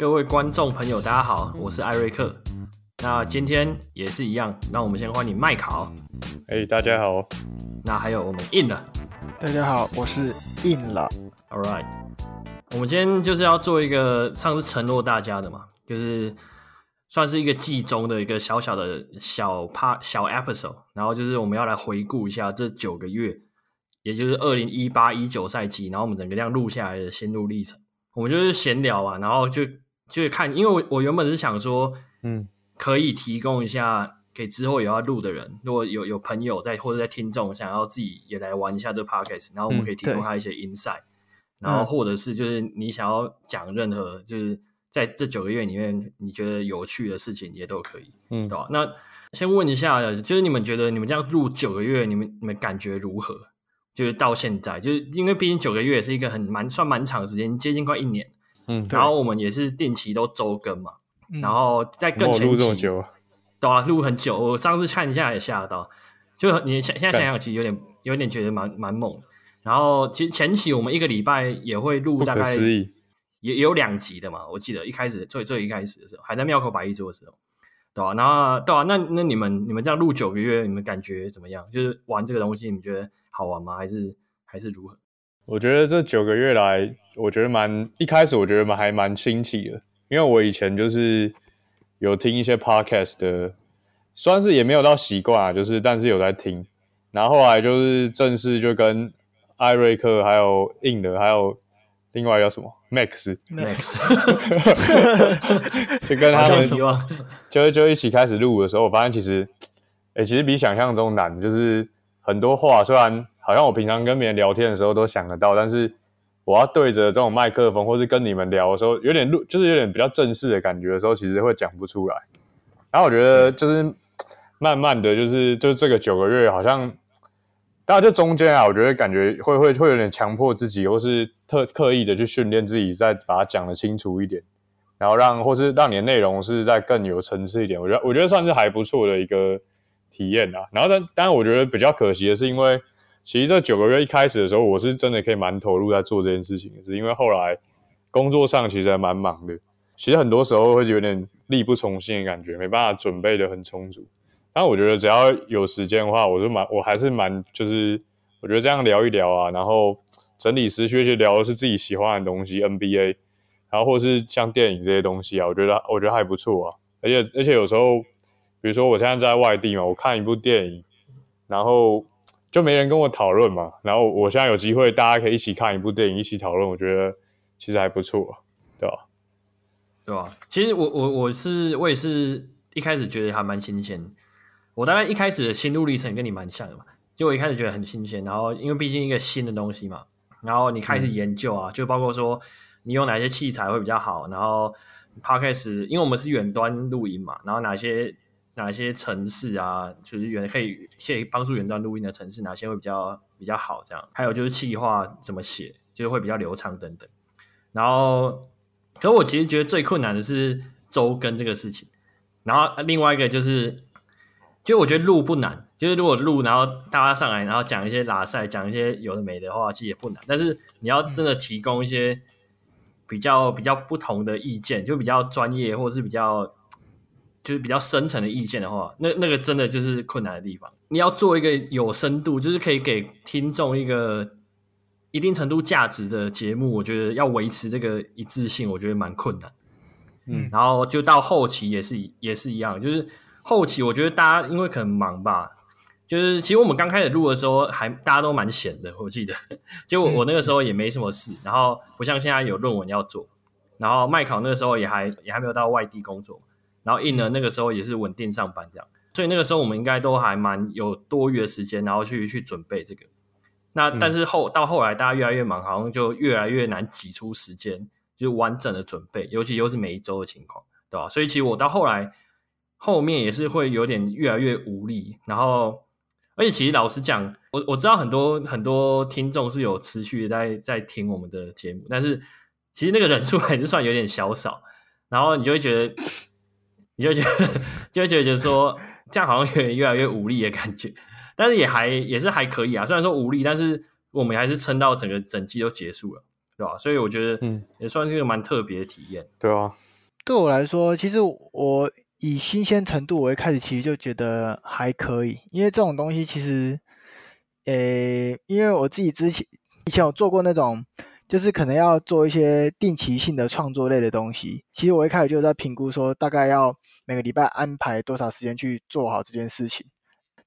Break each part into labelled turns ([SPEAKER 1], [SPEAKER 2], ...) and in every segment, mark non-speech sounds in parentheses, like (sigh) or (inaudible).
[SPEAKER 1] 各位观众朋友，大家好，我是艾瑞克。那今天也是一样，那我们先欢迎麦考。
[SPEAKER 2] 哎、大家好。
[SPEAKER 1] 那还有我们印了。
[SPEAKER 3] 大家好，我是印了。
[SPEAKER 1] All right，我们今天就是要做一个上次承诺大家的嘛，就是算是一个季中的一个小小的小 part 小 episode，然后就是我们要来回顾一下这九个月，也就是二零一八一九赛季，然后我们整个这样录下来的心路历程。我们就是闲聊啊，然后就就是看，因为我我原本是想说，嗯，可以提供一下给之后也要录的人，如果有有朋友在或者在听众想要自己也来玩一下这个 podcast，然后我们可以提供他一些 insight，嗯，然后或者是就是你想要讲任何就是在这九个月里面你觉得有趣的事情也都可以，嗯，对吧？那先问一下，就是你们觉得你们这样录九个月，你们你们感觉如何？就是到现在，就是因为毕竟九个月也是一个很蛮算蛮长时间，接近快一年。嗯，然后我们也是定期都周更嘛，嗯、然后在更前期，录这么久，对啊，录很久。我上次看一下也吓到，就你现现在想想，其实有点有点觉得蛮蛮猛。然后其实前期我们一个礼拜也会录大概也有两集的嘛，我记得一开始最最一开始的时候还在庙口摆一桌的时候，对吧、啊？然后对啊，那那你们你们这样录九个月，你们感觉怎么样？就是玩这个东西，你觉得？好玩吗？还是还是如何？
[SPEAKER 2] 我觉得这九个月来，我觉得蛮一开始，我觉得蛮还蛮新奇的，因为我以前就是有听一些 podcast 的，算是也没有到习惯啊，就是但是有在听，然后后来就是正式就跟艾瑞克还有印的，还有另外叫什么 Max
[SPEAKER 1] Max，(laughs)
[SPEAKER 2] 就跟他们就就一起开始录的时候，我发现其实，哎、欸，其实比想象中难，就是。很多话虽然好像我平常跟别人聊天的时候都想得到，但是我要对着这种麦克风，或是跟你们聊的时候，有点录，就是有点比较正式的感觉的时候，其实会讲不出来。然后我觉得就是慢慢的就是就是这个九个月，好像大家就中间啊，我觉得感觉会会会有点强迫自己，或是特刻意的去训练自己，再把它讲得清楚一点，然后让或是让你的内容是再更有层次一点。我觉得我觉得算是还不错的一个。体验啊，然后但当然，我觉得比较可惜的是，因为其实这九个月一开始的时候，我是真的可以蛮投入在做这件事情，是因为后来工作上其实还蛮忙的，其实很多时候会有点力不从心的感觉，没办法准备的很充足。但我觉得只要有时间的话，我就蛮我还是蛮就是我觉得这样聊一聊啊，然后整理思绪，去聊的是自己喜欢的东西，NBA，然后或是像电影这些东西啊，我觉得我觉得还不错啊，而且而且有时候。比如说我现在在外地嘛，我看一部电影，然后就没人跟我讨论嘛，然后我现在有机会，大家可以一起看一部电影，一起讨论，我觉得其实还不错，对吧？
[SPEAKER 1] 对吧？其实我我我是我也是一开始觉得还蛮新鲜，我大概一开始的心路历程跟你蛮像的嘛，就我一开始觉得很新鲜，然后因为毕竟一个新的东西嘛，然后你开始研究啊，嗯、就包括说你用哪些器材会比较好，然后 Podcast 因为我们是远端录音嘛，然后哪些。哪些城市啊，就是远可以可以帮助远端录音的城市，哪些会比较比较好？这样，还有就是企划怎么写，就是会比较流畅等等。然后，可我其实觉得最困难的是周更这个事情。然后另外一个就是，就我觉得录不难，就是如果录，然后大家上来，然后讲一些拉赛，讲一些有的没的话，其实也不难。但是你要真的提供一些比较比较不同的意见，就比较专业或者是比较。就是比较深层的意见的话，那那个真的就是困难的地方。你要做一个有深度，就是可以给听众一个一定程度价值的节目，我觉得要维持这个一致性，我觉得蛮困难。嗯，然后就到后期也是也是一样，就是后期我觉得大家因为可能忙吧，就是其实我们刚开始录的时候还大家都蛮闲的，我记得，(laughs) 结果我那个时候也没什么事，然后不像现在有论文要做，然后麦考那个时候也还也还没有到外地工作。然后印呢，那个时候也是稳定上班这样，所以那个时候我们应该都还蛮有多余的时间，然后去去准备这个。那但是后到后来大家越来越忙，好像就越来越难挤出时间，就是完整的准备，尤其又是每一周的情况，对吧？所以其实我到后来后面也是会有点越来越无力。然后，而且其实老实讲，我我知道很多很多听众是有持续的在在听我们的节目，但是其实那个人数还是算有点小少，然后你就会觉得。你就觉得，就会觉得说，这样好像有点越来越无力的感觉，但是也还也是还可以啊。虽然说无力，但是我们还是撑到整个整季都结束了，对吧？所以我觉得，嗯，也算是一个蛮特别的体验。
[SPEAKER 2] 对啊，
[SPEAKER 3] 对我来说，其实我以新鲜程度，我一开始其实就觉得还可以，因为这种东西其实，诶，因为我自己之前以前有做过那种，就是可能要做一些定期性的创作类的东西。其实我一开始就在评估说，大概要每个礼拜安排多少时间去做好这件事情。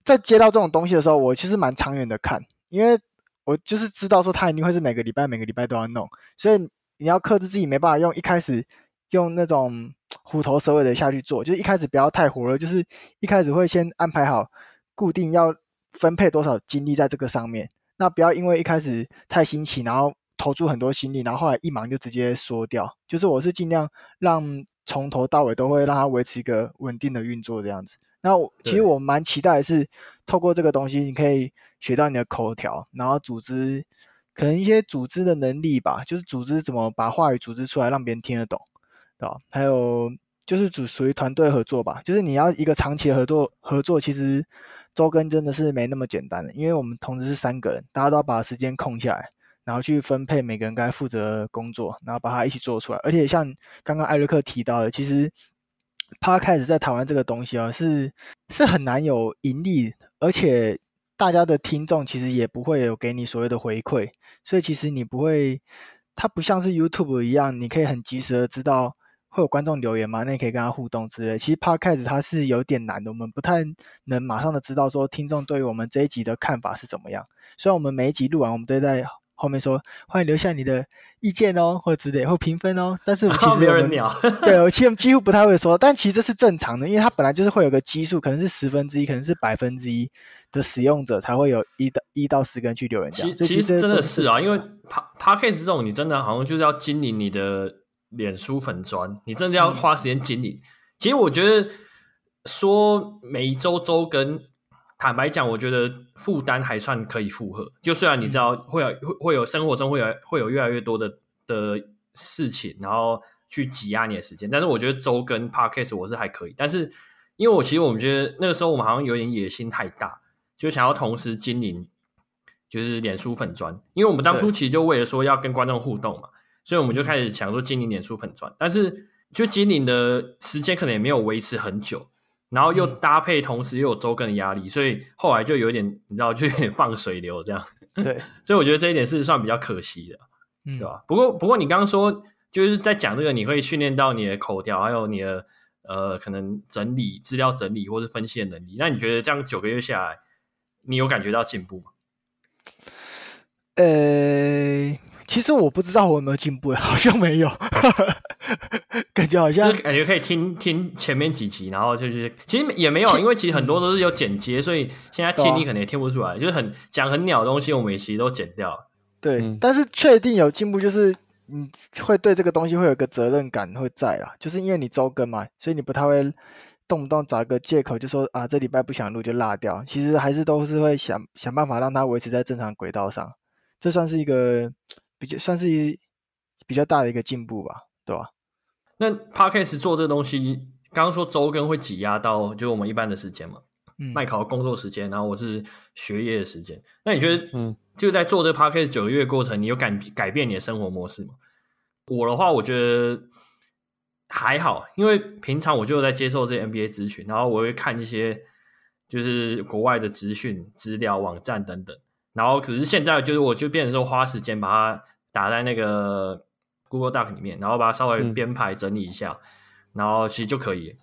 [SPEAKER 3] 在接到这种东西的时候，我其实蛮长远的看，因为我就是知道说它一定会是每个礼拜每个礼拜都要弄，所以你要克制自己没办法用一开始。用那种虎头蛇尾的下去做，就是一开始不要太火热，就是一开始会先安排好固定要分配多少精力在这个上面。那不要因为一开始太新奇，然后投注很多心力，然后后来一忙就直接缩掉。就是我是尽量让从头到尾都会让它维持一个稳定的运作这样子。那我其实我蛮期待的是透过这个东西，你可以学到你的口条，然后组织可能一些组织的能力吧，就是组织怎么把话语组织出来，让别人听得懂。对吧还有就是属属于团队合作吧，就是你要一个长期的合作合作，其实周更真的是没那么简单的，因为我们同时是三个人，大家都要把时间空下来，然后去分配每个人该负责的工作，然后把它一起做出来。而且像刚刚艾瑞克提到的，其实 Podcast 在台湾这个东西啊，是是很难有盈利，而且大家的听众其实也不会有给你所谓的回馈，所以其实你不会，它不像是 YouTube 一样，你可以很及时的知道。会有观众留言吗？那你可以跟他互动之类。其实 Podcast 它是有点难的，我们不太能马上的知道说听众对于我们这一集的看法是怎么样。虽然我们每一集录完，我们都在后面说欢迎留下你的意见哦，或者之类或评分哦。但是我 (laughs) 其
[SPEAKER 1] 实有人鸟，
[SPEAKER 3] 对，我其实几乎不太会说。但其实这是正常的，因为它本来就是会有个基数，可能是十分之一，可能是百分之一的使用者才会有一到一到十个人去留言这样。
[SPEAKER 1] 其实其实真的是啊，因为 Podcast 这种你真的好像就是要经营你的。脸书粉砖，你真的要花时间经营。嗯、其实我觉得说每一周周更，坦白讲，我觉得负担还算可以负荷。就虽然你知道会有会会有生活中会有会有越来越多的的事情，然后去挤压你的时间，但是我觉得周更 Podcast 我是还可以。但是因为我其实我们觉得那个时候我们好像有点野心太大，就想要同时经营就是脸书粉砖，因为我们当初其实就为了说要跟观众互动嘛。所以我们就开始想说经营脸书粉砖，但是就经营的时间可能也没有维持很久，然后又搭配同时又有周更的压力，所以后来就有点你知道就有点放水流这样。(laughs)
[SPEAKER 3] 对，
[SPEAKER 1] 所以我觉得这一点是算比较可惜的，
[SPEAKER 3] 嗯、
[SPEAKER 1] 对吧？不过不过你刚刚说就是在讲这个，你会训练到你的口条，还有你的呃可能整理资料整理或是分析的能力。那你觉得这样九个月下来，你有感觉到进步吗？
[SPEAKER 3] 呃。其实我不知道我有没有进步，(laughs) 好像没有，(laughs) 感觉好像
[SPEAKER 1] 感觉可以听听前面几集，然后就是其实也没有，因为其实很多都是有剪接，所以现在听你可能也听不出来，就是很讲很鸟的东西，我们其实都剪掉。
[SPEAKER 3] 对，嗯、但是确定有进步，就是你会对这个东西会有个责任感会在啦，就是因为你周更嘛，所以你不太会动不动找一个借口就说啊这礼拜不想录就落掉，其实还是都是会想想办法让它维持在正常轨道上，这算是一个。比较算是比较大的一个进步吧，对吧？
[SPEAKER 1] 那 Podcast 做这个东西，刚刚说周更会挤压到就我们一般的时间嘛，嗯，麦考工作时间，然后我是学业的时间。那你觉得，嗯，就在做这个 Podcast 九个月过程，你有改改变你的生活模式吗？我的话，我觉得还好，因为平常我就在接受这些 NBA 咨询，然后我会看一些就是国外的资讯、资料、网站等等。然后可是现在就是我就变成说花时间把它。打在那个 Google Doc 里面，然后把它稍微编排整理一下，嗯、然后其实就可以。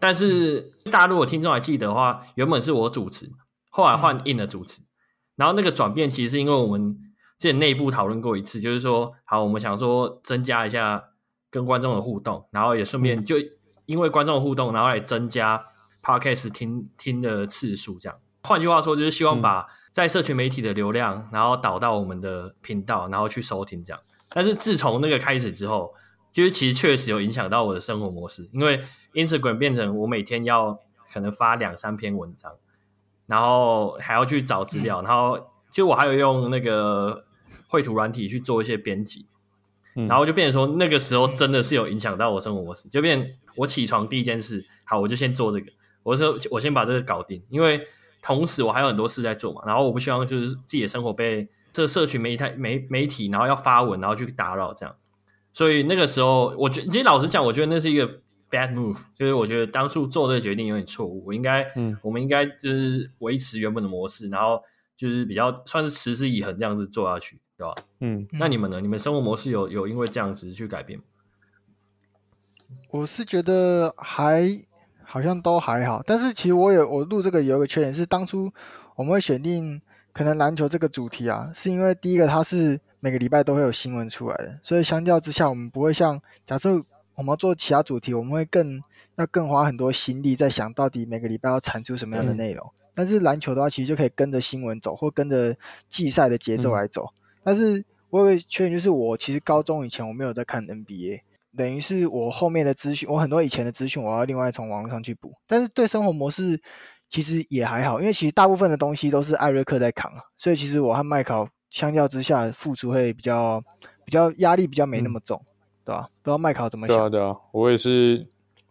[SPEAKER 1] 但是大家如果听众还记得的话，原本是我主持，后来换 In 的主持，嗯、然后那个转变其实是因为我们之前内部讨论过一次，就是说，好，我们想说增加一下跟观众的互动，然后也顺便就因为观众的互动，然后来增加 Podcast 听听的次数，这样。换句话说，就是希望把、嗯。在社群媒体的流量，然后导到我们的频道，然后去收听这样。但是自从那个开始之后，就是其实确实有影响到我的生活模式，因为 Instagram 变成我每天要可能发两三篇文章，然后还要去找资料，然后就我还有用那个绘图软体去做一些编辑，然后就变成说那个时候真的是有影响到我生活模式，就变我起床第一件事，好，我就先做这个，我说我先把这个搞定，因为。同时，我还有很多事在做嘛，然后我不希望就是自己的生活被这个社群媒体媒媒体，然后要发文，然后去打扰这样，所以那个时候，我觉其实老实讲，我觉得那是一个 bad move，就是我觉得当初做这个决定有点错误。我应该，嗯，我们应该就是维持原本的模式，然后就是比较算是持之以恒这样子做下去，对吧？嗯，那你们呢？你们生活模式有有因为这样子去改变吗？
[SPEAKER 3] 我是觉得还好像都还好，但是其实我有我录这个有一个缺点是，当初我们会选定可能篮球这个主题啊，是因为第一个它是。每个礼拜都会有新闻出来的，所以相较之下，我们不会像假设我们要做其他主题，我们会更要更花很多心力在想到底每个礼拜要产出什么样的内容。嗯、但是篮球的话，其实就可以跟着新闻走，或跟着季赛的节奏来走。嗯、但是我有个缺点就是，我其实高中以前我没有在看 NBA，等于是我后面的资讯，我很多以前的资讯我要另外从网络上去补。但是对生活模式其实也还好，因为其实大部分的东西都是艾瑞克在扛，所以其实我和麦考。相较之下，付出会比较比较压力比较没那么重，嗯、对吧？不知道麦考怎么想？
[SPEAKER 2] 对啊，对啊，我也是，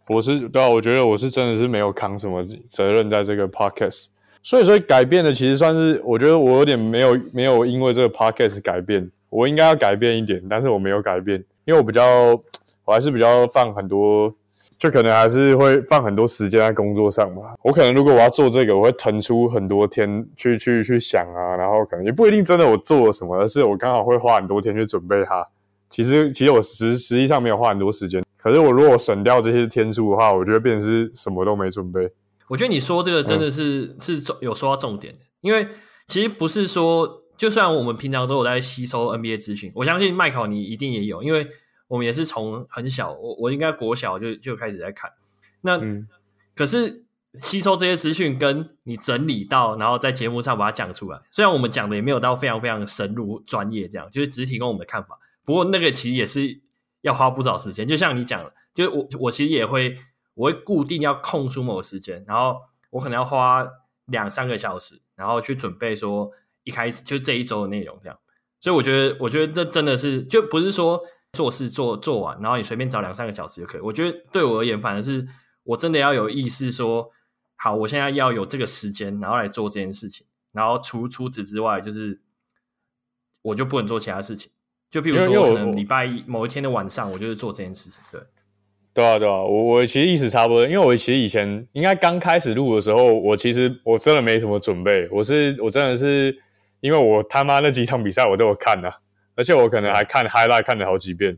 [SPEAKER 2] 我是对啊，我觉得我是真的是没有扛什么责任在这个 podcast，所以说改变的其实算是，我觉得我有点没有没有因为这个 podcast 改变，我应该要改变一点，但是我没有改变，因为我比较我还是比较放很多。就可能还是会放很多时间在工作上吧。我可能如果我要做这个，我会腾出很多天去去去想啊，然后可能也不一定真的我做了什么，而是我刚好会花很多天去准备它。其实其实我实实际上没有花很多时间，可是我如果省掉这些天数的话，我觉得变成是什么都没准备。
[SPEAKER 1] 我觉得你说这个真的是、嗯、是有说到重点，因为其实不是说，就算我们平常都有在吸收 NBA 资讯，我相信麦考你一定也有，因为。我们也是从很小，我我应该国小就就开始在看。那、嗯、可是吸收这些资讯，跟你整理到，然后在节目上把它讲出来。虽然我们讲的也没有到非常非常深入专业，这样就是只提供我们的看法。不过那个其实也是要花不少时间。就像你讲的，就是我我其实也会，我会固定要空出某个时间，然后我可能要花两三个小时，然后去准备说一开始就这一周的内容这样。所以我觉得，我觉得这真的是就不是说。做事做做完，然后你随便找两三个小时就可以。我觉得对我而言，反而是我真的要有意识说，好，我现在要有这个时间，然后来做这件事情。然后除除此之外，就是我就不能做其他事情。就譬如说，可能礼拜一某一天的晚上，我就是做这件事情。对，
[SPEAKER 2] 对啊，对啊，我我其实意思差不多。因为我其实以前应该刚开始录的时候，我其实我真的没什么准备。我是我真的是因为我他妈那几场比赛我都有看啊。而且我可能还看 highlight 看了好几遍，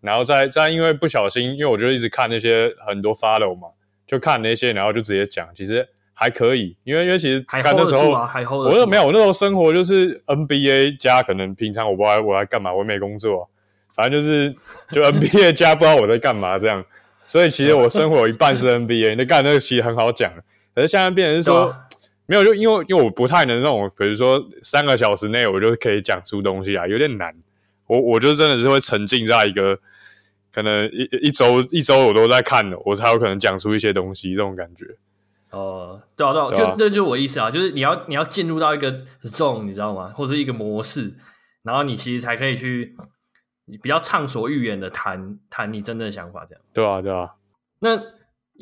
[SPEAKER 2] 然后再再因为不小心，因为我就一直看那些很多 follow 嘛，就看那些，然后就直接讲，其实还可以，因为因为其实看的时候，我那没有，我那时候生活就是 NBA 加，可能平常我不知道我在干嘛，我没工作，反正就是就 (laughs) NBA 加，不知道我在干嘛这样，所以其实我生活有一半是 NBA，那干那个其实很好讲，可是现在变成是说。没有，就因为因为我不太能那种，比如说三个小时内我就可以讲出东西啊，有点难。我我就真的是会沉浸在一个可能一一周一周我都在看的，我才有可能讲出一些东西这种感觉。
[SPEAKER 1] 哦、呃，对啊，对啊，对啊就这就，就我意思啊，就是你要你要进入到一个 zone，你知道吗？或者一个模式，然后你其实才可以去比较畅所欲言的谈谈你真正的想法，这样。
[SPEAKER 2] 对啊，对啊。
[SPEAKER 1] 那。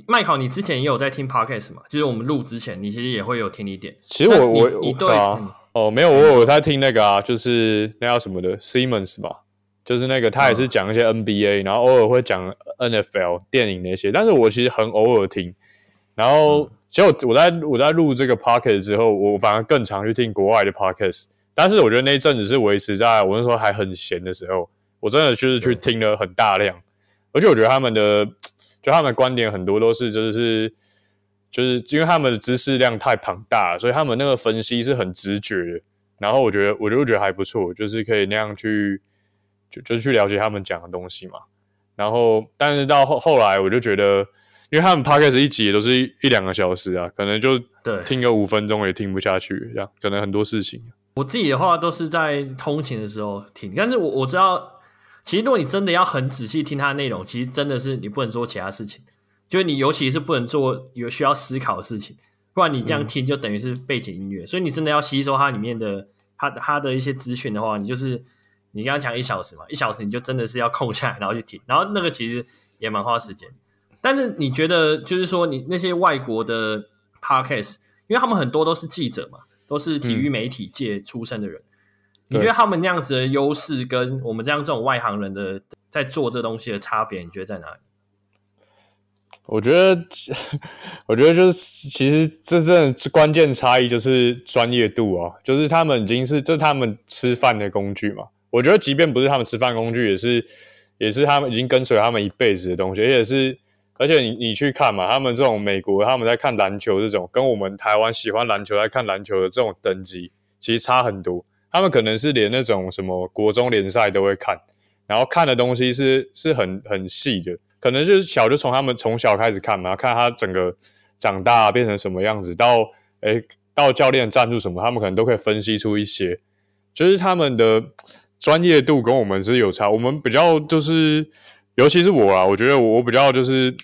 [SPEAKER 1] 麦考，你之前也有在听 podcast 嘛？就是我们录之前，你其实也会有听一点。
[SPEAKER 2] 其实我我我对啊，嗯、哦，没有，我有在听那个啊，就是那叫什么的 Simmons 嘛，就是那个他也是讲一些 NBA，、嗯、然后偶尔会讲 NFL 电影那些，但是我其实很偶尔听。然后其实我我在我在录这个 podcast 之后，我反而更常去听国外的 podcast。但是我觉得那一阵子是维持在我那时候还很闲的时候，我真的就是去听了很大量，而且我觉得他们的。就他们的观点很多都是，就是就是因为他们的知识量太庞大，所以他们那个分析是很直觉的。然后我觉得，我就觉得还不错，就是可以那样去就就去了解他们讲的东西嘛。然后，但是到后后来，我就觉得，因为他们 podcast 一集也都是一一两个小时啊，可能就听个五分钟也听不下去，这样可能很多事情。
[SPEAKER 1] 我自己的话都是在通勤的时候听，但是我我知道。其实，如果你真的要很仔细听它的内容，其实真的是你不能做其他事情，就是你尤其是不能做有需要思考的事情，不然你这样听就等于是背景音乐。嗯、所以你真的要吸收它里面的它它的一些资讯的话，你就是你刚刚讲一小时嘛，一小时你就真的是要空下来然后去听，然后那个其实也蛮花时间。但是你觉得就是说，你那些外国的 podcast，因为他们很多都是记者嘛，都是体育媒体界出身的人。嗯你觉得他们那样子的优势跟我们这样这种外行人的在做这东西的差别，你觉得在哪里？
[SPEAKER 2] 我觉得，(laughs) 我觉得就是其实真正关键差异就是专业度啊，就是他们已经是这是他们吃饭的工具嘛。我觉得即便不是他们吃饭工具，也是也是他们已经跟随他们一辈子的东西，而且是而且你你去看嘛，他们这种美国他们在看篮球这种，跟我们台湾喜欢篮球在看篮球的这种等级，其实差很多。他们可能是连那种什么国中联赛都会看，然后看的东西是是很很细的。可能就是小，就从他们从小开始看嘛，看他整个长大变成什么样子，到诶到教练赞助什么，他们可能都可以分析出一些，就是他们的专业度跟我们是有差。我们比较就是，尤其是我啊，我觉得我比较就是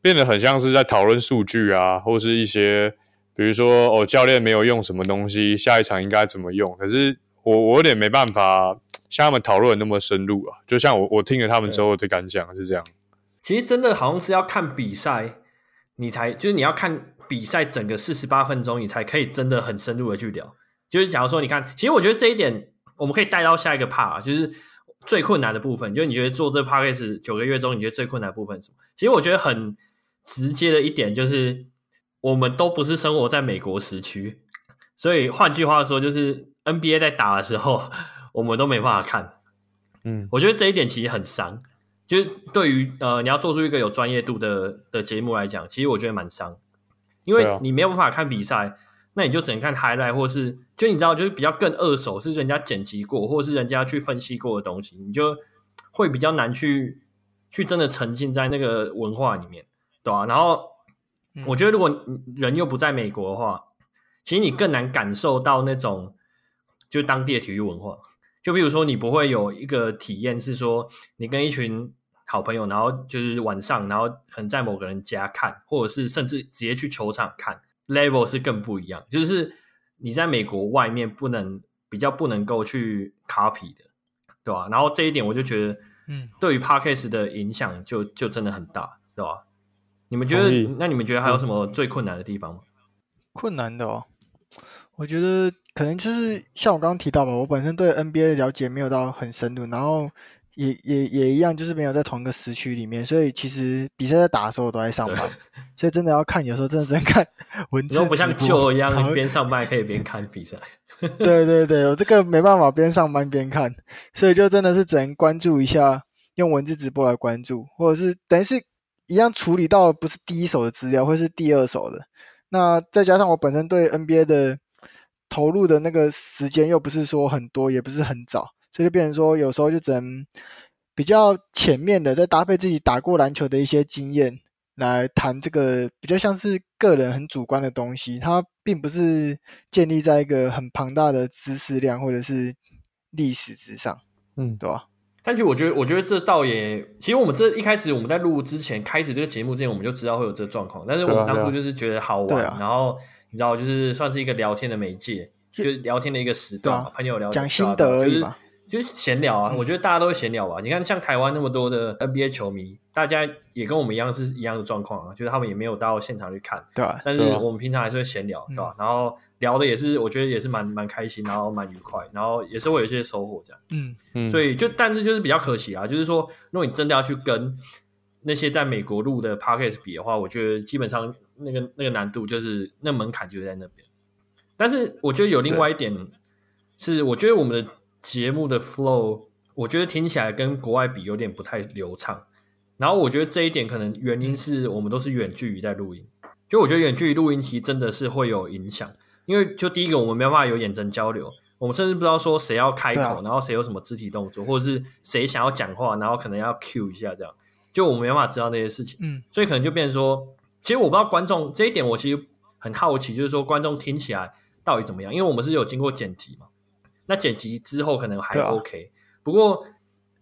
[SPEAKER 2] 变得很像是在讨论数据啊，或是一些比如说哦，教练没有用什么东西，下一场应该怎么用。可是我我有点没办法像他们讨论的那么深入啊。就像我我听了他们之后的感想是这样。
[SPEAKER 1] 其实真的好像是要看比赛，你才就是你要看比赛整个四十八分钟，你才可以真的很深入的去聊。就是假如说你看，其实我觉得这一点我们可以带到下一个 part，就是最困难的部分。就是你觉得做这 podcast 九个月中，你觉得最困难的部分是什么？其实我觉得很直接的一点就是，我们都不是生活在美国时区，所以换句话说，就是 NBA 在打的时候，(laughs) 我们都没办法看。嗯，我觉得这一点其实很伤。就是对于呃，你要做出一个有专业度的的节目来讲，其实我觉得蛮伤，因为你没有办法看比赛，啊、那你就只能看 highlight，或是就你知道，就是比较更二手，是人家剪辑过，或者是人家去分析过的东西，你就会比较难去去真的沉浸在那个文化里面，对吧、啊？然后我觉得，如果人又不在美国的话，其实你更难感受到那种就是当地的体育文化。就比如说，你不会有一个体验是说，你跟一群好朋友，然后就是晚上，然后可能在某个人家看，或者是甚至直接去球场看，level 是更不一样。就是你在美国外面不能比较不能够去 copy 的，对吧？然后这一点我就觉得，嗯，对于 podcast 的影响就就真的很大，对吧？你们觉得？那你们觉得还有什么最困难的地方吗？
[SPEAKER 3] 困难的哦。我觉得可能就是像我刚刚提到吧，我本身对 NBA 的了解没有到很深入，然后也也也一样，就是没有在同一个时区里面，所以其实比赛在打的时候我都在上班，所以真的要看，有时候真的只能看 (laughs) 文字。
[SPEAKER 1] 你不像旧一样边上班可以边看比赛。(laughs)
[SPEAKER 3] 对对对，我这个没办法边上班边看，所以就真的是只能关注一下，用文字直播来关注，或者是等于是一样处理到不是第一手的资料，或是第二手的。那再加上我本身对 NBA 的。投入的那个时间又不是说很多，也不是很早，所以就变成说有时候就只能比较前面的，再搭配自己打过篮球的一些经验来谈这个比较像是个人很主观的东西，它并不是建立在一个很庞大的知识量或者是历史之上，嗯，对吧？
[SPEAKER 1] 但是我觉得，我觉得这倒也，其实我们这一开始我们在录之前开始这个节目之前，我们就知道会有这个状况，但是我们当初就是觉得好玩，然后。你知道，就是算是一个聊天的媒介，就是聊天的一个时段，啊、朋友聊天
[SPEAKER 3] 讲心得而已嘛，
[SPEAKER 1] 就是就是闲聊啊。嗯、我觉得大家都会闲聊吧。你看，像台湾那么多的 NBA 球迷，大家也跟我们一样是一样的状况啊，就是他们也没有到现场去看，对、啊。但是我们平常还是会闲聊，对吧、啊？然后聊的也是，我觉得也是蛮蛮开心，然后蛮愉快，然后也是会有一些收获这样。嗯嗯。所以就，但是就是比较可惜啊，就是说，如果你真的要去跟那些在美国录的 Podcast 比的话，我觉得基本上那个那个难度就是那门槛就在那边。但是我觉得有另外一点是，我觉得我们的节目的 flow，我觉得听起来跟国外比有点不太流畅。然后我觉得这一点可能原因是我们都是远距离在录音，就我觉得远距离录音其实真的是会有影响，因为就第一个我们没办法有眼神交流，我们甚至不知道说谁要开口，然后谁有什么肢体动作，或者是谁想要讲话，然后可能要 cue 一下这样，就我们没办法知道那些事情。嗯，所以可能就变成说，其实我不知道观众这一点，我其实很好奇，就是说观众听起来。到底怎么样？因为我们是有经过剪辑嘛，那剪辑之后可能还 OK。啊、不过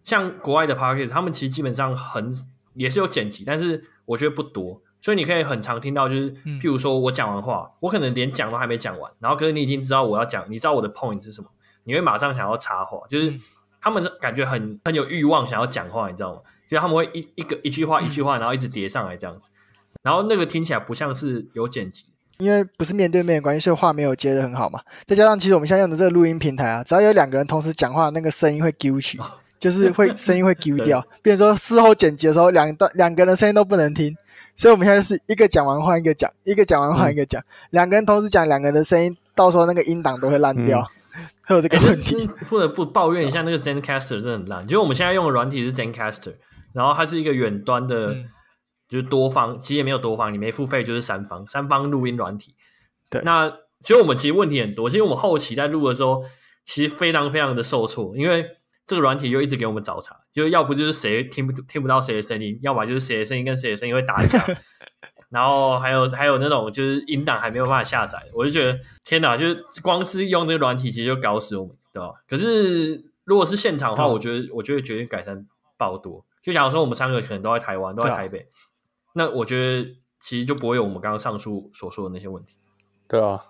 [SPEAKER 1] 像国外的 Podcast，他们其实基本上很也是有剪辑，但是我觉得不多，所以你可以很常听到，就是、嗯、譬如说我讲完话，我可能连讲都还没讲完，然后可是你已经知道我要讲，你知道我的 point 是什么，你会马上想要插话，就是他们感觉很很有欲望想要讲话，你知道吗？就是他们会一一个一句话一句话，然后一直叠上来这样子，然后那个听起来不像是有剪辑。
[SPEAKER 3] 因为不是面对面的关系，所以话没有接的很好嘛。再加上其实我们现在用的这个录音平台啊，只要有两个人同时讲话，那个声音会丢起，就是会声音会丢掉。变成说事后剪辑的时候，两段两个人声音都不能听，所以我们现在是一个讲完换一个讲，一个讲完换一个讲，两、嗯、个人同时讲，两个人的声音到时候那个音档都会烂掉，嗯、(laughs) 会有这个问题。
[SPEAKER 1] 不得不抱怨一下，那个 ZenCaster 真的很烂。就我们现在用的软体是 Zencastr，然后它是一个远端的。嗯就是多方，其实也没有多方，你没付费就是三方，三方录音软体。
[SPEAKER 3] 对，
[SPEAKER 1] 那其实我们其实问题很多，其实我们后期在录的时候，其实非常非常的受挫，因为这个软体就一直给我们找茬，就要不就是谁听不听不到谁的声音，要么就是谁的声音跟谁的声音会打架，(laughs) 然后还有还有那种就是音档还没有办法下载，我就觉得天哪，就是光是用这个软体其实就搞死我们，对吧？可是如果是现场的话，我觉得我觉得绝对改善爆多。就假如说我们三个可能都在台湾，都在台北。那我觉得其实就不会有我们刚刚上述所说的那些问题。
[SPEAKER 2] 对啊，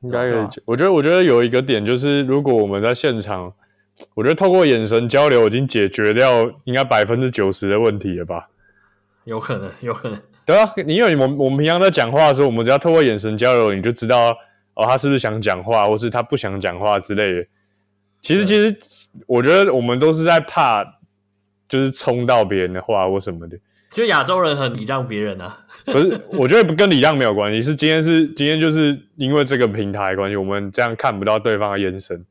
[SPEAKER 2] 应该有。我觉得，我觉得有一个点就是，如果我们在现场，我觉得透过眼神交流已经解决掉应该百分之九十的问题了吧？
[SPEAKER 1] 有可能，有可能。
[SPEAKER 2] 对啊，因为我们我们平常在讲话的时候，我们只要透过眼神交流，你就知道哦，他是不是想讲话，或是他不想讲话之类的。其实，其实我觉得我们都是在怕，就是冲到别人的话或什么的。
[SPEAKER 1] 就亚洲人很礼让别人啊，
[SPEAKER 2] 不是？我觉得不跟礼让没有关系，是今天是今天就是因为这个平台关系，我们这样看不到对方的眼神，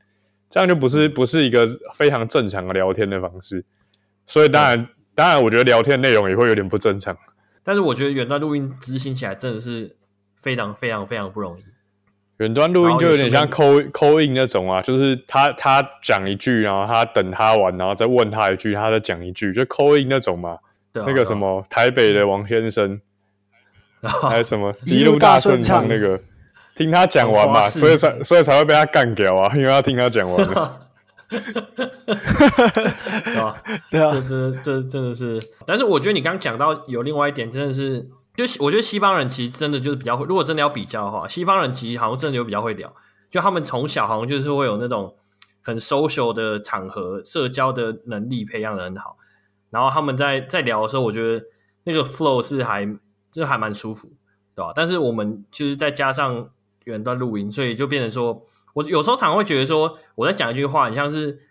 [SPEAKER 2] 这样就不是不是一个非常正常的聊天的方式。所以当然、嗯、当然，我觉得聊天内容也会有点不正常。
[SPEAKER 1] 但是我觉得远端录音执行起来真的是非常非常非常不容易。
[SPEAKER 2] 远端录音就有点像 call call in 那种啊，就是他他讲一句，然后他等他完，然后再问他一句，他再讲一句，就 call in 那种嘛。那个什么台北的王先生，还有什么 (laughs) 一路大顺畅那个，听他讲完嘛，所以才所以才会被他干掉啊，因为要听他讲完了。(laughs)
[SPEAKER 1] 对吧？(laughs) 对啊，这这这真的是。但是我觉得你刚刚讲到有另外一点，真的是，就我觉得西方人其实真的就是比较会，如果真的要比较的话，西方人其实好像真的就比较会聊，就他们从小好像就是会有那种很 social 的场合，社交的能力培养得很好。然后他们在在聊的时候，我觉得那个 flow 是还就还蛮舒服，对吧？但是我们就是再加上远端录音，所以就变成说，我有时候常会觉得说，我在讲一句话，你像是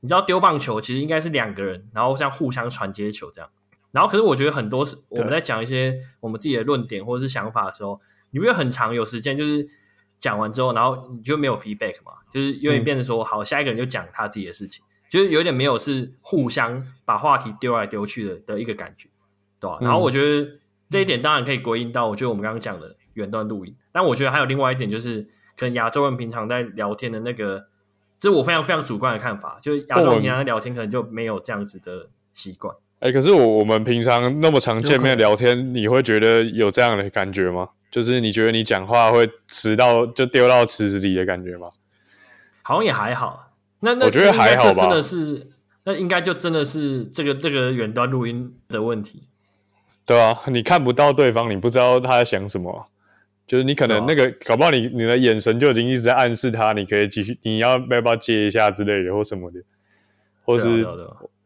[SPEAKER 1] 你知道丢棒球，其实应该是两个人，然后像互相传接球这样。然后可是我觉得很多是我们在讲一些我们自己的论点或者是想法的时候，你不会很长有时间，就是讲完之后，然后你就没有 feedback 嘛，就是有点变成说，好，下一个人就讲他自己的事情。就是有点没有是互相把话题丢来丢去的的一个感觉，对吧？嗯、然后我觉得这一点当然可以归因到，我觉得我们刚刚讲的远端录音。但我觉得还有另外一点，就是可能亚洲人平常在聊天的那个，这是我非常非常主观的看法，就是亚洲人平常在聊天可能就没有这样子的习惯。
[SPEAKER 2] 哎、欸，可是我我们平常那么常见面聊天，你会觉得有这样的感觉吗？就是你觉得你讲话会迟到就丢到池子里的感觉吗？
[SPEAKER 1] 好像也还好。那那
[SPEAKER 2] 我觉得还好吧，
[SPEAKER 1] 真的是，那应该就真的是这个这个远端录音的问题。
[SPEAKER 2] 对啊，你看不到对方，你不知道他在想什么，就是你可能那个、啊、搞不好你你的眼神就已经一直在暗示他，你可以继续，你要要不要接一下之类的或什么的，或是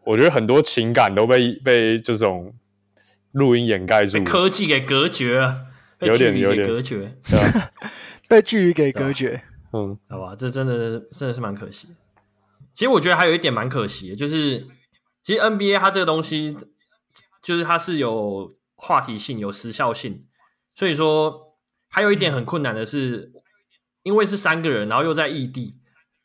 [SPEAKER 2] 我觉得很多情感都被被这种录音掩盖住，
[SPEAKER 1] 被科技给隔绝了，
[SPEAKER 2] 有点有点
[SPEAKER 1] 隔绝，
[SPEAKER 2] 对啊、(laughs)
[SPEAKER 3] 被距离给隔绝，
[SPEAKER 2] 嗯，
[SPEAKER 1] 好吧，这真的真的是蛮可惜。其实我觉得还有一点蛮可惜的，就是其实 NBA 它这个东西，就是它是有话题性、有时效性，所以说还有一点很困难的是，因为是三个人，然后又在异地，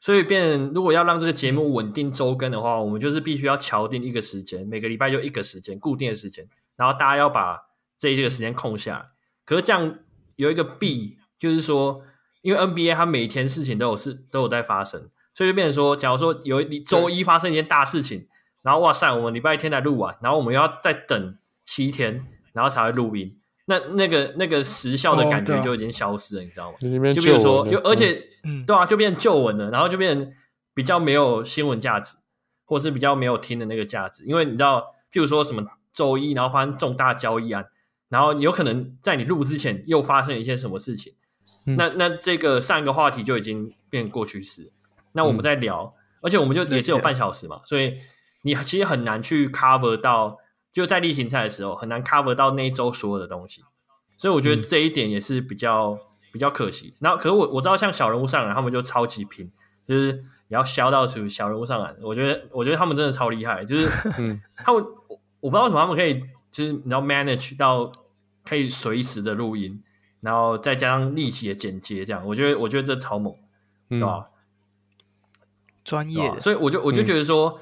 [SPEAKER 1] 所以变如果要让这个节目稳定周更的话，我们就是必须要敲定一个时间，每个礼拜就一个时间，固定的时间，然后大家要把这一个时间空下来。可是这样有一个弊，就是说，因为 NBA 它每天事情都有事都有在发生。所以就变成说，假如说有一周一发生一件大事情，然后哇塞，我们礼拜天来录完，然后我们要再等七天，然后才会录音，那那个那个时效的感觉就已经消失了，哦、你知道吗？就比如说，又而且，嗯、对啊，就变旧闻了，然后就变比较没有新闻价值，或是比较没有听的那个价值，因为你知道，譬如说什么周一，然后发生重大交易案，然后有可能在你录之前又发生一些什么事情，嗯、那那这个上一个话题就已经变过去式。那我们在聊，嗯、而且我们就也只有半小时嘛，所以你其实很难去 cover 到，就在例行赛的时候很难 cover 到那一周所有的东西，所以我觉得这一点也是比较、嗯、比较可惜。然后，可是我我知道像小人物上来，他们就超级拼，就是也要削到出小人物上来。我觉得，我觉得他们真的超厉害，就是 (laughs) 他们，我我不知道为什么他们可以，就是你要 manage 到可以随时的录音，然后再加上立即的剪接，这样，我觉得，我觉得这超猛，对吧？
[SPEAKER 3] 专业，
[SPEAKER 1] 所以我就我就觉得说。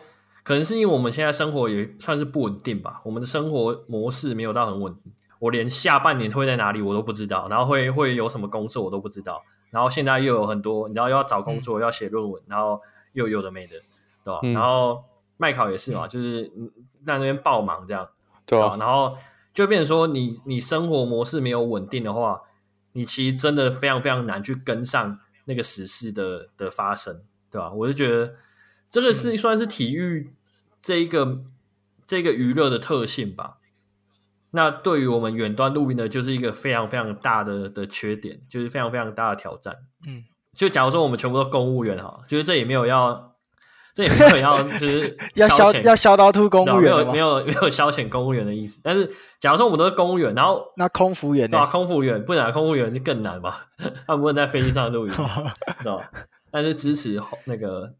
[SPEAKER 1] 可能是因为我们现在生活也算是不稳定吧，我们的生活模式没有到很稳定，我连下半年会在哪里我都不知道，然后会会有什么工作我都不知道，然后现在又有很多，你知道又要找工作，嗯、要写论文，然后又有的没的，对吧？嗯、然后麦考也是嘛，就是在那边爆忙这样，
[SPEAKER 2] 对啊，
[SPEAKER 1] 然后就变成说你你生活模式没有稳定的话，你其实真的非常非常难去跟上那个时事的的发生，对吧？我就觉得这个是算是体育。这一个这个娱乐的特性吧，那对于我们远端录音的，就是一个非常非常大的的缺点，就是非常非常大的挑战。嗯，就假如说我们全部都公务员哈，就是这也没有要，这也没有要，(laughs) 就是
[SPEAKER 3] 要消要消刀突公务员，
[SPEAKER 1] 没有没有没有消遣公务员的意思。但是假如说我们都是公务员，然后
[SPEAKER 3] 那空服员
[SPEAKER 1] 对吧？空服员不然空服员就更难嘛？(laughs) 他们不能在飞机上录音，(laughs) 对吧？但是支持那个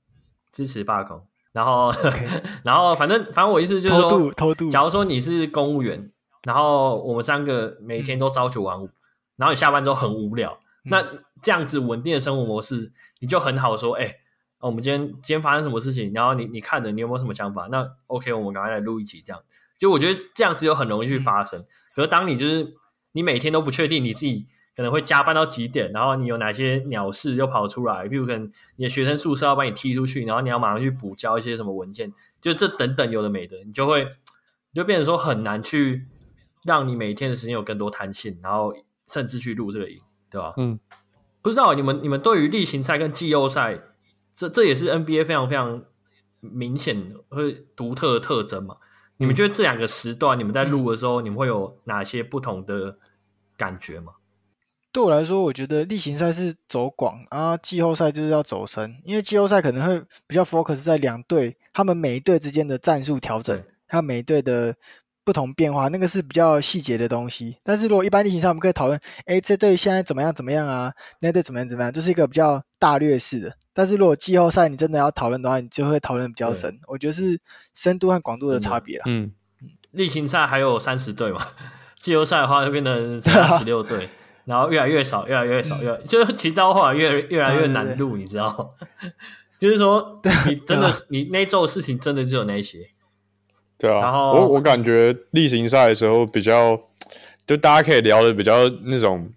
[SPEAKER 1] 支持罢工。然后. (laughs) 然后，反正，反正我意思就是说，偷渡，偷渡。假如说你是公务员，然后我们三个每天都朝九晚五，嗯、然后你下班之后很无聊，嗯、那这样子稳定的生活模式，你就很好说，哎、欸，我们今天今天发生什么事情？然后你你看的，你有没有什么想法？那 OK，我们赶快来录一集，这样。就我觉得这样子就很容易去发生。嗯、可是当你就是你每天都不确定你自己。可能会加班到几点，然后你有哪些鸟事又跑出来？比如可能你的学生宿舍要把你踢出去，然后你要马上去补交一些什么文件，就这等等有的没的，你就会 (laughs) 就变成说很难去让你每天的时间有更多弹性，然后甚至去录这个音，对吧？嗯，不知道你们你们对于例行赛跟季后赛，这这也是 NBA 非常非常明显和独特的特征嘛？你们觉得这两个时段你们在录的时候，你们会有哪些不同的感觉吗？
[SPEAKER 3] 对我来说，我觉得例行赛是走广，啊，季后赛就是要走深，因为季后赛可能会比较 focus 在两队他们每一队之间的战术调整，还有每一队的不同变化，那个是比较细节的东西。但是如果一般例行赛，我们可以讨论，哎，这队现在怎么样怎么样啊？那队怎么样怎么样？就是一个比较大略式的。但是如果季后赛你真的要讨论的话，你就会讨论比较深。我觉得是深度和广度的差别啦。
[SPEAKER 1] 嗯，例行赛还有三十队嘛，(laughs) 季后赛的话就变成十六队。然后越来越少，越来越少，越来就是其实到后来越越来越难录，你知道？(laughs) 就是说，你真的，啊、你那周的事情真的只有那些。
[SPEAKER 2] 对啊。
[SPEAKER 1] 然后
[SPEAKER 2] 我我感觉例行赛的时候比较，就大家可以聊的比较那种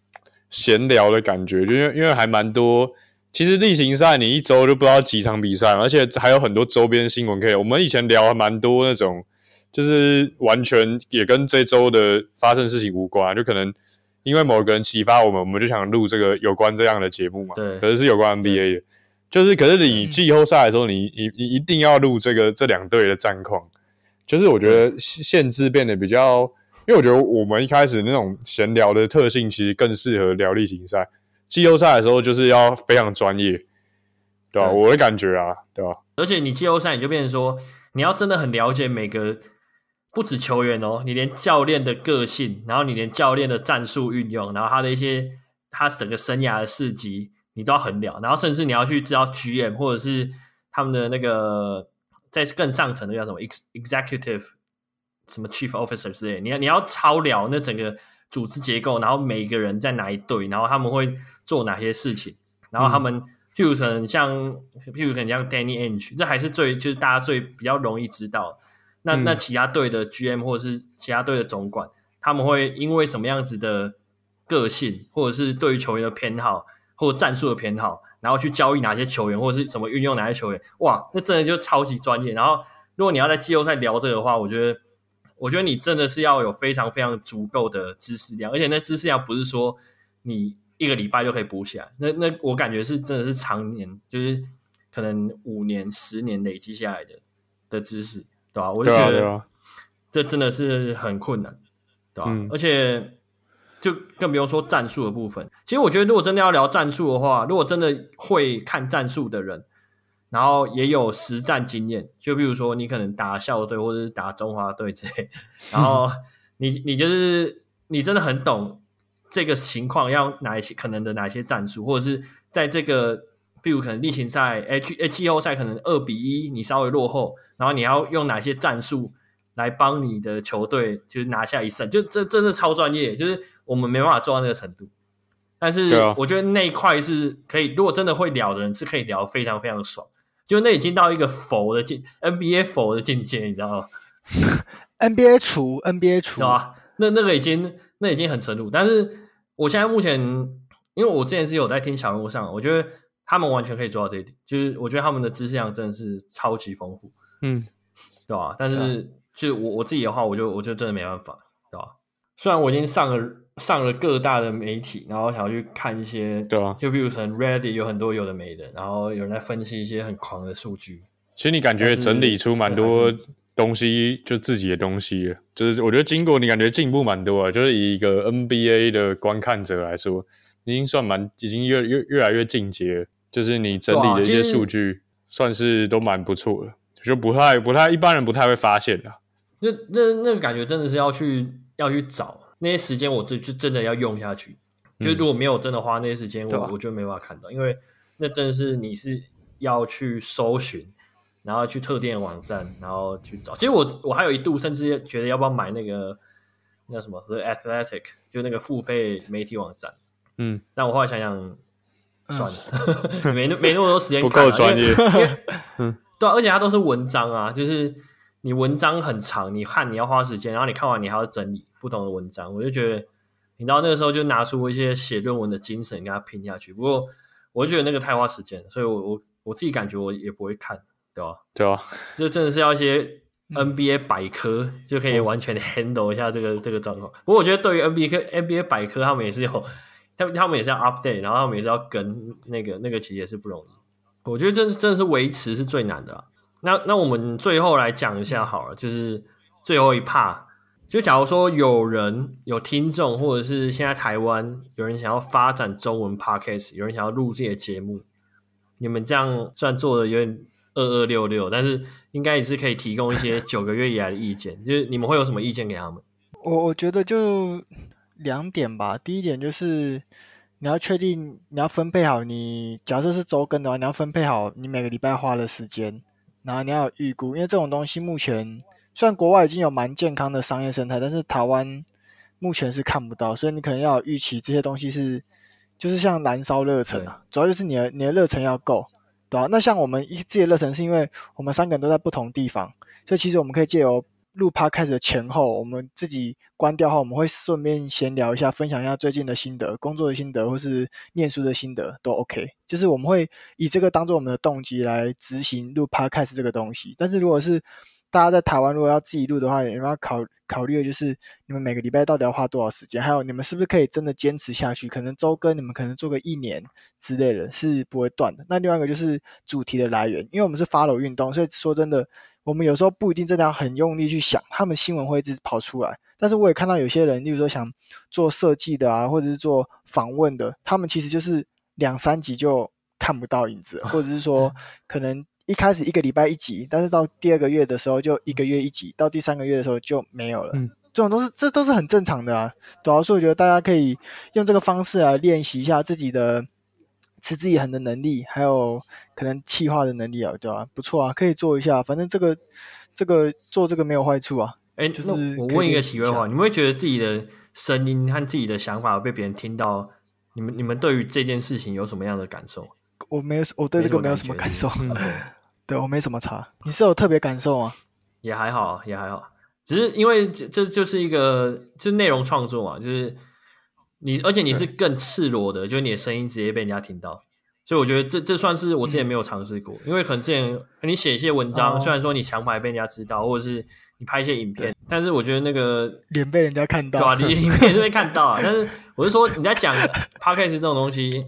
[SPEAKER 2] 闲聊的感觉，就因为因为还蛮多。其实例行赛你一周就不知道几场比赛，而且还有很多周边新闻可以。我们以前聊还蛮多那种，就是完全也跟这周的发生事情无关，就可能。因为某个人启发我们，我们就想录这个有关这样的节目嘛。
[SPEAKER 1] 对，
[SPEAKER 2] 可是是有关 NBA 的，就是可是你季后赛的时候，你你你一定要录这个这两队的战况，就是我觉得限制变得比较，对因为我觉得我们一开始那种闲聊的特性，其实更适合聊例行赛。季后赛的时候就是要非常专业，对吧？对我的感觉啊，对吧？
[SPEAKER 1] 而且你季后赛你就变成说，你要真的很了解每个。不止球员哦，你连教练的个性，然后你连教练的战术运用，然后他的一些他整个生涯的事迹，你都要很了。然后甚至你要去知道 GM 或者是他们的那个在更上层的叫什么 executive 什么 chief officer 之类，你要你要超了那整个组织结构，然后每一个人在哪一队，然后他们会做哪些事情，然后他们譬如可能像譬如可能像 Danny Ainge，这还是最就是大家最比较容易知道。那那其他队的 GM 或者是其他队的总管，他们会因为什么样子的个性，或者是对于球员的偏好，或者战术的偏好，然后去交易哪些球员，或者是怎么运用哪些球员？哇，那真的就超级专业。然后，如果你要在季后赛聊这个的话，我觉得，我觉得你真的是要有非常非常足够的知识量，而且那知识量不是说你一个礼拜就可以补起来。那那我感觉是真的是常年，就是可能五年、十年累积下来的的知识。对吧？我就觉得这真的是很困难，对吧？嗯、而且就更不用说战术的部分。其实我觉得，如果真的要聊战术的话，如果真的会看战术的人，然后也有实战经验，就比如说你可能打校队或者是打中华队之类，然后你你就是你真的很懂这个情况要哪一些可能的哪些战术，或者是在这个比如可能例行赛，哎季哎季后赛可能二比一你稍微落后，然后你要用哪些战术来帮你的球队就是拿下一胜，就这真是超专业，就是我们没办法做到那个程度。但是我觉得那一块是可以，如果真的会聊的人是可以聊非常非常爽，就那已经到一个佛的境，NBA 佛的境界，你知道吗
[SPEAKER 3] ？NBA 除 NBA 除，
[SPEAKER 1] 对吧？那那个已经那已经很深入，但是我现在目前，因为我之前是有在听小人物上，我觉得他们完全可以做到这一点，就是我觉得他们的知识量真的是超级丰富，
[SPEAKER 2] 嗯，
[SPEAKER 1] 对吧？但是就是我我自己的话，我就我就真的没办法，对吧？虽然我已经上了。上了各大的媒体，然后想要去看一些，
[SPEAKER 2] 对啊，
[SPEAKER 1] 就比如说 Ready 有很多有的没的，然后有人在分析一些很狂的数据。
[SPEAKER 2] 其实你感觉整理出蛮多东西，就自己的东西，就是我觉得经过你感觉进步蛮多啊。就是以一个 NBA 的观看者来说，已经算蛮，已经越越越来越进阶了。就是你整理的一些数据，算是都蛮不错的，就不太不太一般人不太会发现的。
[SPEAKER 1] 那那那个感觉真的是要去要去找。那些时间我自己就真的要用下去，嗯、就如果没有真的花那些时间，我、啊、我就没办法看到，因为那真的是你是要去搜寻，然后去特定的网站，然后去找。其实我我还有一度甚至觉得要不要买那个那什么 The Athletic，就那个付费媒体网站。
[SPEAKER 2] 嗯，
[SPEAKER 1] 但我后来想想，算了，(laughs) 嗯、没没那么多时间，
[SPEAKER 2] 不够专业。(laughs)
[SPEAKER 1] 对、啊，而且它都是文章啊，就是你文章很长，你看你要花时间，然后你看完你还要整理。不同的文章，我就觉得，你到那个时候就拿出一些写论文的精神，跟他拼下去。不过，我就觉得那个太花时间了，所以我我我自己感觉我也不会看，对吧？
[SPEAKER 2] 对啊，
[SPEAKER 1] 这真的是要一些 NBA 百科、嗯、就可以完全 handle 一下这个、嗯、这个状况。不过，我觉得对于 NBA NBA 百科，他们也是有，他们他们也是要 update，然后他们也是要跟那个那个，其实也是不容易。我觉得真真的是维持是最难的、那那我们最后来讲一下好了，就是最后一 part。就假如说有人有听众，或者是现在台湾有人想要发展中文 podcast，有人想要录这些节目，你们这样算做的有点二二六六，但是应该也是可以提供一些九个月以来的意见。就是你们会有什么意见给他们？
[SPEAKER 3] 我我觉得就两点吧。第一点就是你要确定你要分配好你，假设是周更的话，你要分配好你每个礼拜花的时间，然后你要有预估，因为这种东西目前。虽然国外已经有蛮健康的商业生态，但是台湾目前是看不到，所以你可能要预期这些东西是，就是像燃烧热忱啊，主要就是你的你的热忱要够，对吧？那像我们一自己的热忱，是因为我们三个人都在不同地方，所以其实我们可以借由录 p 开始的前后，我们自己关掉后，我们会顺便闲聊一下，分享一下最近的心得、工作的心得或是念书的心得都 OK。就是我们会以这个当做我们的动机来执行录 Podcast 这个东西，但是如果是大家在台湾如果要自己录的话，你们要考考虑的就是你们每个礼拜到底要花多少时间，还有你们是不是可以真的坚持下去？可能周更你们可能做个一年之类的，是不会断的。那另外一个就是主题的来源，因为我们是 follow 运动，所以说真的，我们有时候不一定真的要很用力去想，他们新闻会一直跑出来。但是我也看到有些人，例如说想做设计的啊，或者是做访问的，他们其实就是两三集就看不到影子，或者是说 (laughs) 可能。一开始一个礼拜一集，但是到第二个月的时候就一个月一集，到第三个月的时候就没有了。嗯，这种都是这都是很正常的啊。主要是我觉得大家可以用这个方式来练习一下自己的持之以恒的能力，还有可能气化的能力啊，对吧？不错啊，可以做一下。反正这个这个做这个没有坏处啊。
[SPEAKER 1] 哎，就是我问一个题外话，你们会觉得自己的声音和自己的想法被别人听到，你们你们对于这件事情有什么样的感受？
[SPEAKER 3] 我没有，我对这个没有什么感受。嗯、(laughs) 对我没什么差。你是有特别感受吗？
[SPEAKER 1] 也还好，也还好。只是因为这这就是一个，就内容创作嘛，就是你，而且你是更赤裸的，就是你的声音直接被人家听到。所以我觉得这这算是我之前没有尝试过，嗯、因为可能之前你写一些文章，哦、虽然说你强牌被人家知道，或者是你拍一些影片，但是我觉得那个
[SPEAKER 3] 脸被人家看到，
[SPEAKER 1] 对吧、啊？(laughs) 你影片是被看到啊。但是我是说你在讲 Podcast 这种东西。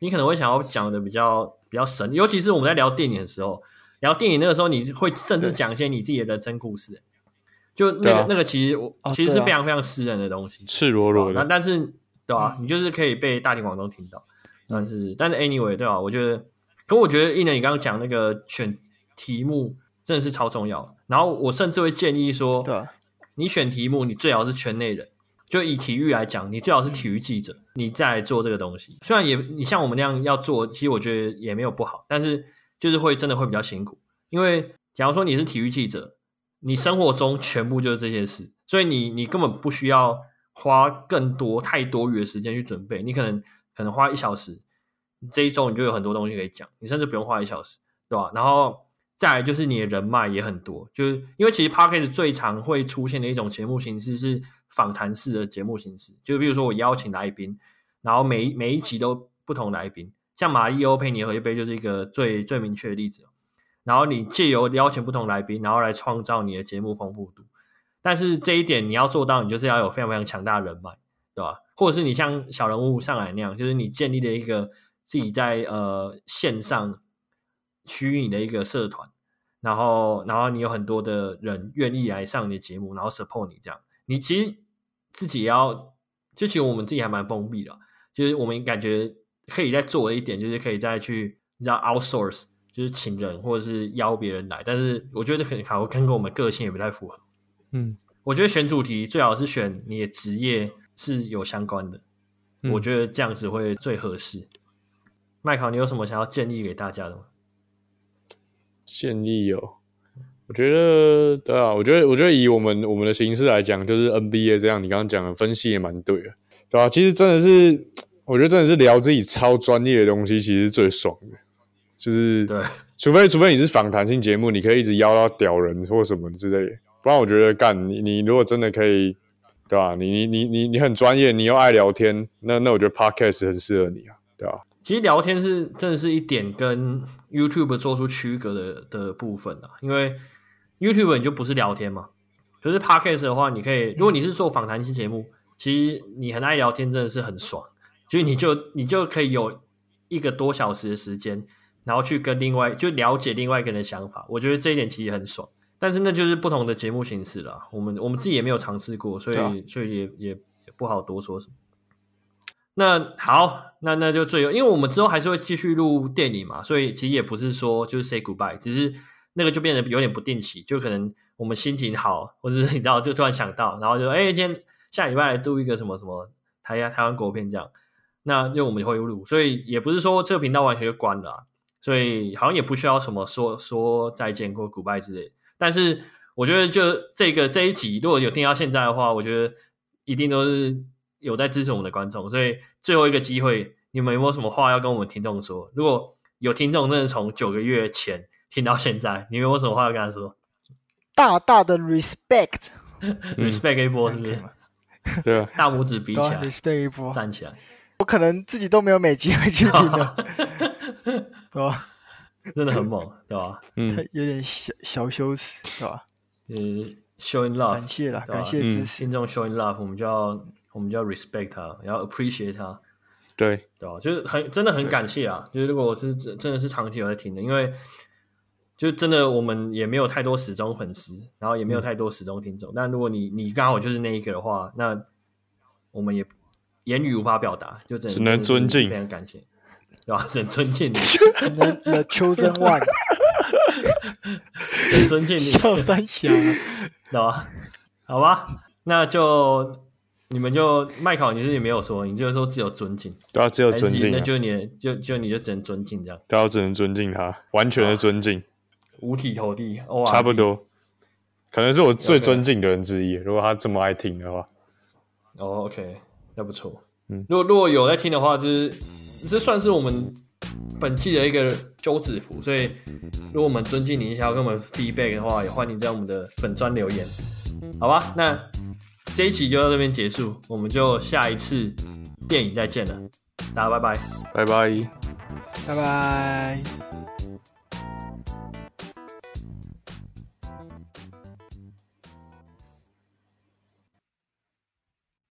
[SPEAKER 1] 你可能会想要讲的比较比较神，尤其是我们在聊电影的时候，聊电影那个时候，你会甚至讲一些你自己的人生故事，就那个、啊、那个其实我其实是非常非常私人的东西，
[SPEAKER 2] 赤裸裸的。
[SPEAKER 1] 但是对吧、啊？你就是可以被大庭广众听到，但是但是 anyway 对吧、啊？我觉得，可我觉得一能你刚刚讲那个选题目真的是超重要。然后我甚至会建议说，对，你选题目你最好是圈内人，就以体育来讲，你最好是体育记者，你再来做这个东西。虽然也你像我们那样要做，其实我觉得也没有不好，但是就是会真的会比较辛苦。因为假如说你是体育记者，你生活中全部就是这些事，所以你你根本不需要花更多太多余的时间去准备。你可能可能花一小时，这一周你就有很多东西可以讲，你甚至不用花一小时，对吧？然后。再来就是你的人脉也很多，就是因为其实 Podcast 最常会出现的一种节目形式是访谈式的节目形式，就比如说我邀请来宾，然后每每一集都不同来宾，像马力欧陪你喝一杯就是一个最最明确的例子。然后你借由邀请不同来宾，然后来创造你的节目丰富度。但是这一点你要做到，你就是要有非常非常强大的人脉，对吧？或者是你像小人物上来那样，就是你建立了一个自己在呃线上。虚拟的一个社团，然后，然后你有很多的人愿意来上你的节目，然后 support 你这样，你其实自己也要，就其实我们自己还蛮封闭的，就是我们感觉可以再做的一点，就是可以再去你知道 outsource，就是请人或者是邀别人来，但是我觉得这可能好像跟我们个性也不太符合。
[SPEAKER 2] 嗯，
[SPEAKER 1] 我觉得选主题最好是选你的职业是有相关的，嗯、我觉得这样子会最合适。麦考，你有什么想要建议给大家的吗？
[SPEAKER 2] 建议哦，我觉得对啊，我觉得我觉得以我们我们的形式来讲，就是 NBA 这样，你刚刚讲的分析也蛮对的，对吧、啊？其实真的是，我觉得真的是聊自己超专业的东西，其实是最爽的，就是对，除非除非你是访谈性节目，你可以一直邀到屌人或什么之类的，不然我觉得干你你如果真的可以，对吧、啊？你你你你你很专业，你又爱聊天，那那我觉得 Podcast 很适合你啊，对吧、啊？
[SPEAKER 1] 其实聊天是真的是一点跟 YouTube 做出区隔的的部分啊，因为 YouTube 你就不是聊天嘛，可是 Podcast 的话，你可以，如果你是做访谈型节目，其实你很爱聊天，真的是很爽，所以你就你就可以有一个多小时的时间，然后去跟另外就了解另外一个人的想法，我觉得这一点其实很爽。但是那就是不同的节目形式了，我们我们自己也没有尝试过，所以、啊、所以也也也不好多说什么。那好，那那就最后，因为我们之后还是会继续录电影嘛，所以其实也不是说就是 say goodbye，只是那个就变得有点不定期，就可能我们心情好，或者是 (laughs) 你知道，就突然想到，然后就哎、欸，今天下礼拜来录一个什么什么台台湾国片这样，那因为我们会录，所以也不是说这个频道完全就关了，所以好像也不需要什么说说再见或 goodbye 之类。但是我觉得就这个这一集，如果有听到现在的话，我觉得一定都是。有在支持我们的观众，所以最后一个机会，你们有没有什么话要跟我们听众说？如果有听众真的从九个月前听到现在，你们有没有什么话要跟他说？
[SPEAKER 3] 大大的 respect，respect、(laughs)
[SPEAKER 1] 嗯、一波是不是？
[SPEAKER 2] 对啊，
[SPEAKER 1] 大拇指比起来
[SPEAKER 3] ，respect 一波，
[SPEAKER 1] 站起来。
[SPEAKER 3] 我可能自己都没有每集会去听的，(laughs) 对吧？
[SPEAKER 1] 真的很猛，对吧？(laughs)
[SPEAKER 3] 嗯，有点小小羞耻，对吧？
[SPEAKER 1] 嗯，showing love，
[SPEAKER 3] 感谢了，感谢支持，
[SPEAKER 1] 听众 showing love，我们就要。我们就要 respect 他，然后 appreciate 他，
[SPEAKER 2] 对
[SPEAKER 1] 对吧？就是很真的很感谢啊！就是如果我是真真的是长期有在听的，因为就真的我们也没有太多始终粉丝，然后也没有太多始终听众。嗯、但如果你你刚好就是那一个的话，那我们也言语无法表达，就只能，
[SPEAKER 2] 只能尊敬，
[SPEAKER 1] 非常感谢，对吧？只能尊敬你，(laughs)
[SPEAKER 3] The chosen one，
[SPEAKER 1] 很尊敬你，(laughs)
[SPEAKER 3] 笑三小，(laughs)
[SPEAKER 1] 对吧？好吧，那就。你们就麦考，你自己没有说，你就是说只有尊敬，
[SPEAKER 2] 对啊，只有尊敬，
[SPEAKER 1] 那就你就就你就只能尊敬这样，
[SPEAKER 2] 对啊，只能尊敬他，完全的尊敬，
[SPEAKER 1] 五体投地，哇，
[SPEAKER 2] 差不多，可能是我最尊敬的人之一，如果他这么爱听的话，
[SPEAKER 1] 哦，OK，那不错，嗯，如果如果有在听的话，就是这算是我们本季的一个休止符，所以如果我们尊敬你，想要跟我们 feedback 的话，也欢迎在我们的粉专留言，好吧，那。这一期就到这边结束，我们就下一次电影再见了，大家拜拜，
[SPEAKER 2] 拜拜，
[SPEAKER 3] 拜拜。